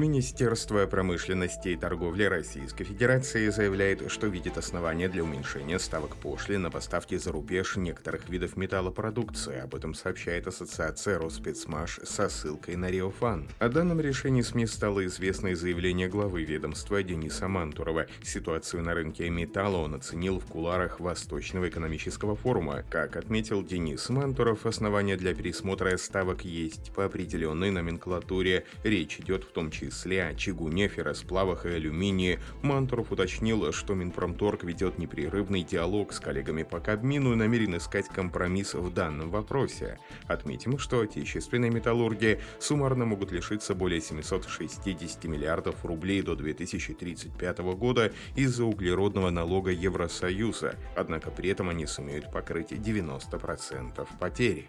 Министерство промышленности и торговли Российской Федерации заявляет, что видит основания для уменьшения ставок пошлин на поставки за рубеж некоторых видов металлопродукции. Об этом сообщает Ассоциация Роспецмаш со ссылкой на Риофан. О данном решении СМИ стало известно из заявления главы ведомства Дениса Мантурова. Ситуацию на рынке металла он оценил в куларах Восточного экономического форума. Как отметил Денис Мантуров, основания для пересмотра ставок есть по определенной номенклатуре. Речь идет в том числе числе о чугуне, ферросплавах и алюминии, Мантуров уточнил, что Минпромторг ведет непрерывный диалог с коллегами по Кабмину и намерен искать компромисс в данном вопросе. Отметим, что отечественные металлурги суммарно могут лишиться более 760 миллиардов рублей до 2035 года из-за углеродного налога Евросоюза, однако при этом они сумеют покрыть 90% потери.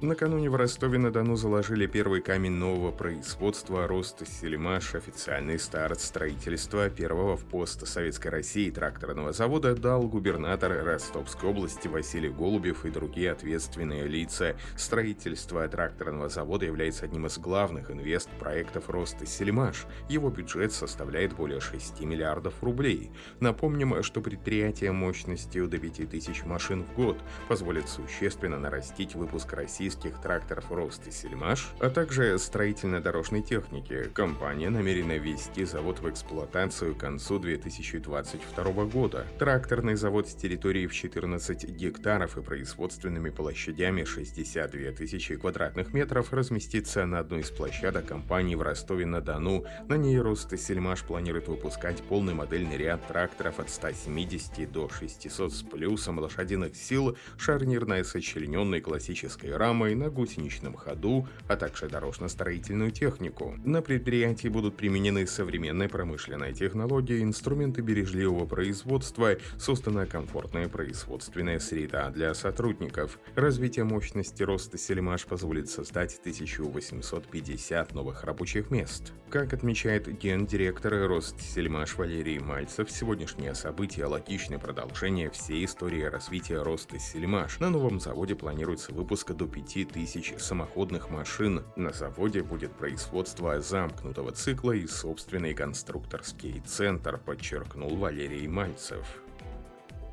Накануне в Ростове-на-Дону заложили первый камень нового производства роста Сельмаш. Официальный старт строительства первого в постсоветской России тракторного завода дал губернатор Ростовской области Василий Голубев и другие ответственные лица. Строительство тракторного завода является одним из главных инвест-проектов роста Сельмаш. Его бюджет составляет более 6 миллиардов рублей. Напомним, что предприятие мощностью до 5000 машин в год позволит существенно нарастить выпуск российских российских тракторов «Рост» и «Сельмаш», а также строительно-дорожной техники. Компания намерена ввести завод в эксплуатацию к концу 2022 года. Тракторный завод с территорией в 14 гектаров и производственными площадями 62 тысячи квадратных метров разместится на одной из площадок компании в Ростове-на-Дону. На ней «Рост» и «Сельмаш» планирует выпускать полный модельный ряд тракторов от 170 до 600 с плюсом лошадиных сил, шарнирной сочлененной классической рамой, рамой на гусеничном ходу, а также дорожно-строительную технику. На предприятии будут применены современные промышленные технологии, инструменты бережливого производства, создана комфортная производственная среда для сотрудников. Развитие мощности роста Сельмаш позволит создать 1850 новых рабочих мест. Как отмечает гендиректор Рост Сельмаш Валерий Мальцев, сегодняшнее событие – логичное продолжение всей истории развития роста Сельмаш. На новом заводе планируется выпуск до 5 тысяч самоходных машин. На заводе будет производство замкнутого цикла и собственный конструкторский центр, подчеркнул Валерий Мальцев.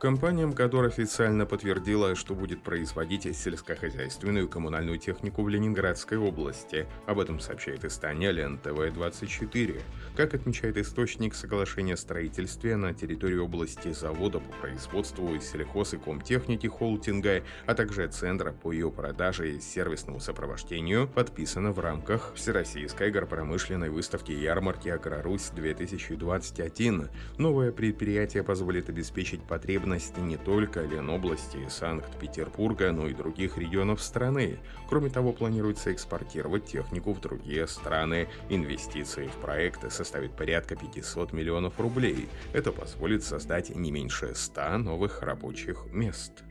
Компания МКАДОР официально подтвердила, что будет производить сельскохозяйственную и коммунальную технику в Ленинградской области. Об этом сообщает издание Лен ТВ-24. Как отмечает источник соглашения о строительстве на территории области завода по производству сельхоз и комтехники холдинга, а также центра по ее продаже и сервисному сопровождению, подписано в рамках Всероссийской агропромышленной выставки ярмарки «Агрорусь-2021». Новое предприятие позволит обеспечить потребности потребности не только Ленобласти и Санкт-Петербурга, но и других регионов страны. Кроме того, планируется экспортировать технику в другие страны. Инвестиции в проекты составят порядка 500 миллионов рублей. Это позволит создать не меньше 100 новых рабочих мест.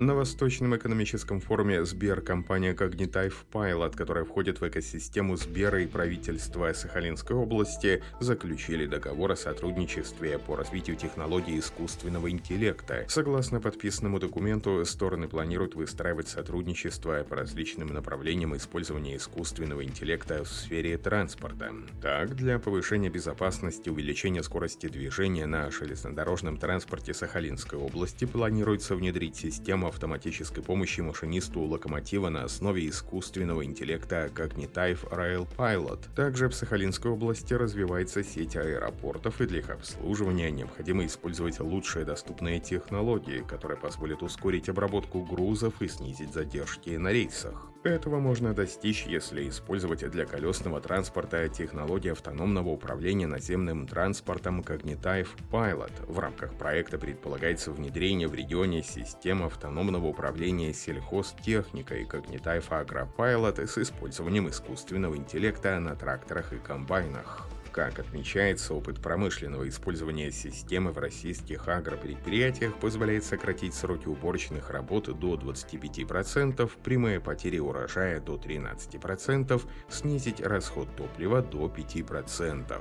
На Восточном экономическом форуме Сбер компания Cognitive Pilot, которая входит в экосистему Сбера и правительства Сахалинской области, заключили договор о сотрудничестве по развитию технологий искусственного интеллекта. Согласно подписанному документу, стороны планируют выстраивать сотрудничество по различным направлениям использования искусственного интеллекта в сфере транспорта. Так, для повышения безопасности, увеличения скорости движения на железнодорожном транспорте Сахалинской области планируется внедрить систему систему автоматической помощи машинисту локомотива на основе искусственного интеллекта Cognitive Rail Pilot. Также в Сахалинской области развивается сеть аэропортов, и для их обслуживания необходимо использовать лучшие доступные технологии, которые позволят ускорить обработку грузов и снизить задержки на рейсах. Этого можно достичь, если использовать для колесного транспорта технологии автономного управления наземным транспортом Cognitive Pilot. В рамках проекта предполагается внедрение в регионе систем автономного управления сельхозтехникой Cognitive Agro Pilot с использованием искусственного интеллекта на тракторах и комбайнах. Как отмечается, опыт промышленного использования системы в российских агропредприятиях позволяет сократить сроки уборочных работ до 25%, прямые потери урожая до 13%, снизить расход топлива до 5%.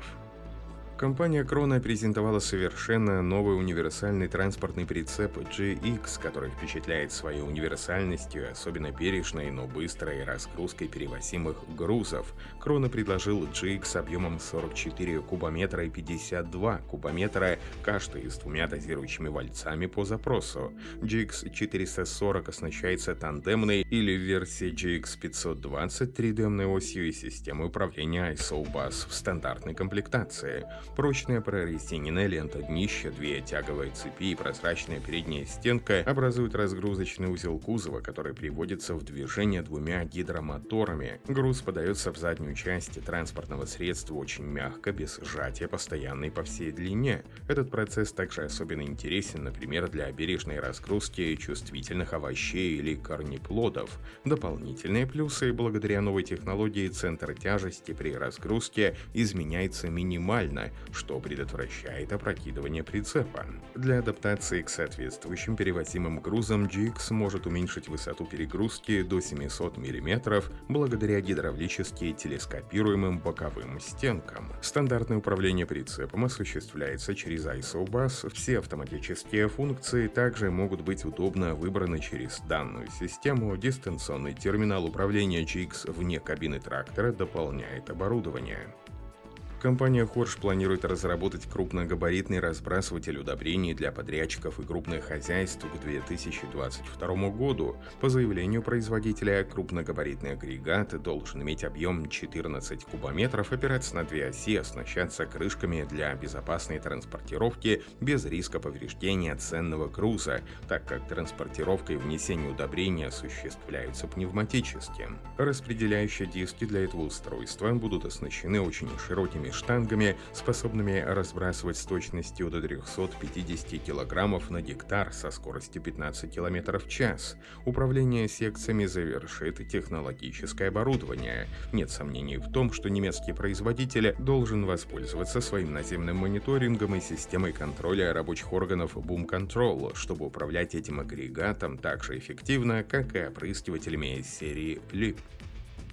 Компания Крона презентовала совершенно новый универсальный транспортный прицеп GX, который впечатляет своей универсальностью, особенно бережной, но быстрой разгрузкой перевозимых грузов. Крона предложил GX объемом 44 кубометра и 52 кубометра, каждый с двумя дозирующими вальцами по запросу. GX 440 оснащается тандемной или в версии GX 520 тридемной осью и системой управления ISO Bus в стандартной комплектации. Прочная прорезиненная лента днища, две тяговые цепи и прозрачная передняя стенка образуют разгрузочный узел кузова, который приводится в движение двумя гидромоторами. Груз подается в заднюю часть транспортного средства очень мягко, без сжатия, постоянной по всей длине. Этот процесс также особенно интересен, например, для бережной разгрузки чувствительных овощей или корнеплодов. Дополнительные плюсы благодаря новой технологии центр тяжести при разгрузке изменяется минимально, что предотвращает опрокидывание прицепа. Для адаптации к соответствующим перевозимым грузам GX может уменьшить высоту перегрузки до 700 мм благодаря гидравлически телескопируемым боковым стенкам. Стандартное управление прицепом осуществляется через ISO Bus. Все автоматические функции также могут быть удобно выбраны через данную систему. Дистанционный терминал управления GX вне кабины трактора дополняет оборудование. Компания Хорш планирует разработать крупногабаритный разбрасыватель удобрений для подрядчиков и крупных хозяйств к 2022 году. По заявлению производителя, крупногабаритный агрегат должен иметь объем 14 кубометров, опираться на две оси, оснащаться крышками для безопасной транспортировки без риска повреждения ценного груза, так как транспортировка и внесение удобрений осуществляются пневматически. Распределяющие диски для этого устройства будут оснащены очень широкими штангами, способными разбрасывать с точностью до 350 кг на гектар со скоростью 15 км в час. Управление секциями завершит технологическое оборудование. Нет сомнений в том, что немецкий производитель должен воспользоваться своим наземным мониторингом и системой контроля рабочих органов Boom Control, чтобы управлять этим агрегатом так же эффективно, как и опрыскивателями серии LIP.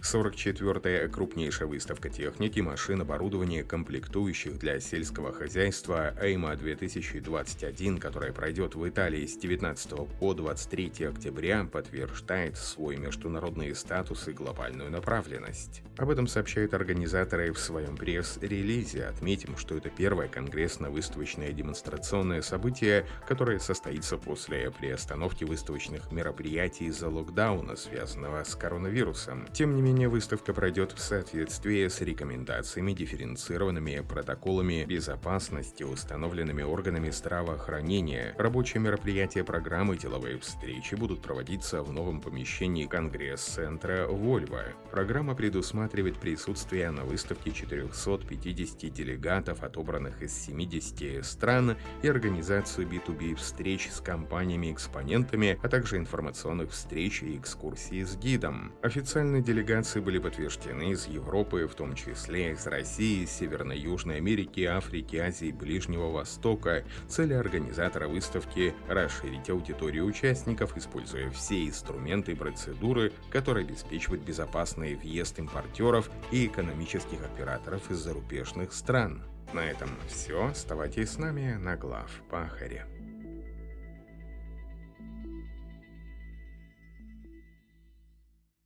44-я крупнейшая выставка техники, машин, оборудования, комплектующих для сельского хозяйства EIMA 2021, которая пройдет в Италии с 19 по 23 октября, подтверждает свой международный статус и глобальную направленность. Об этом сообщают организаторы в своем пресс-релизе. Отметим, что это первое конгрессно-выставочное демонстрационное событие, которое состоится после приостановки выставочных мероприятий из-за локдауна, связанного с коронавирусом. Тем не менее, менее, выставка пройдет в соответствии с рекомендациями, дифференцированными протоколами безопасности, установленными органами здравоохранения. Рабочие мероприятия программы деловые встречи будут проводиться в новом помещении Конгресс-центра «Вольво». Программа предусматривает присутствие на выставке 450 делегатов, отобранных из 70 стран, и организацию B2B встреч с компаниями-экспонентами, а также информационных встреч и экскурсий с гидом. Официальный делегат делегации были подтверждены из Европы, в том числе из России, Северной Южной Америки, Африки, Азии, Ближнего Востока. Цель организатора выставки – расширить аудиторию участников, используя все инструменты и процедуры, которые обеспечивают безопасный въезд импортеров и экономических операторов из зарубежных стран. На этом все. Оставайтесь с нами на глав Пахаре.